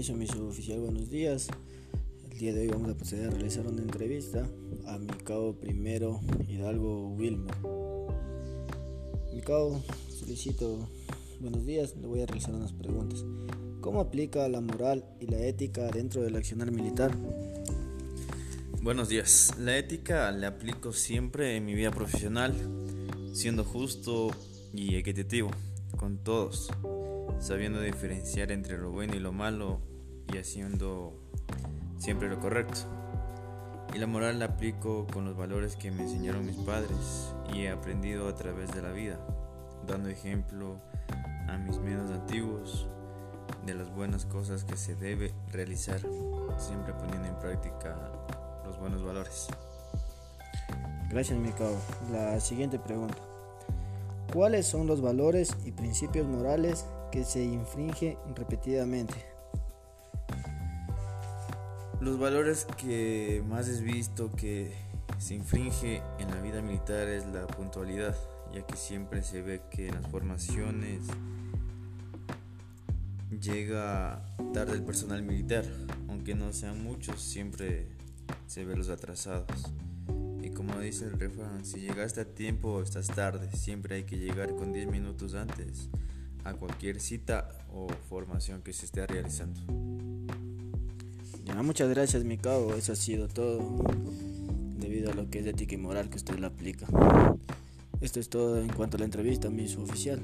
inicio mi suboficial, buenos días. El día de hoy vamos a proceder a realizar una entrevista a mi cabo primero Hidalgo Wilmer. Mi cabo, solicito buenos días, le voy a realizar unas preguntas. ¿Cómo aplica la moral y la ética dentro del accionar militar? Buenos días. La ética la aplico siempre en mi vida profesional, siendo justo y equitativo con todos sabiendo diferenciar entre lo bueno y lo malo y haciendo siempre lo correcto. Y la moral la aplico con los valores que me enseñaron mis padres y he aprendido a través de la vida, dando ejemplo a mis menos antiguos de las buenas cosas que se debe realizar, siempre poniendo en práctica los buenos valores. Gracias, mi cabo. La siguiente pregunta. ¿Cuáles son los valores y principios morales que se infringe repetidamente. Los valores que más es visto que se infringe en la vida militar es la puntualidad, ya que siempre se ve que en las formaciones llega tarde el personal militar, aunque no sean muchos, siempre se ve los atrasados. Y como dice el refrán, si llegaste a tiempo estás tarde, siempre hay que llegar con 10 minutos antes a cualquier cita o formación que se esté realizando. Ya, muchas gracias, mi cabo. Eso ha sido todo debido a lo que es ética y moral que usted le aplica. Esto es todo en cuanto a la entrevista, mi oficial.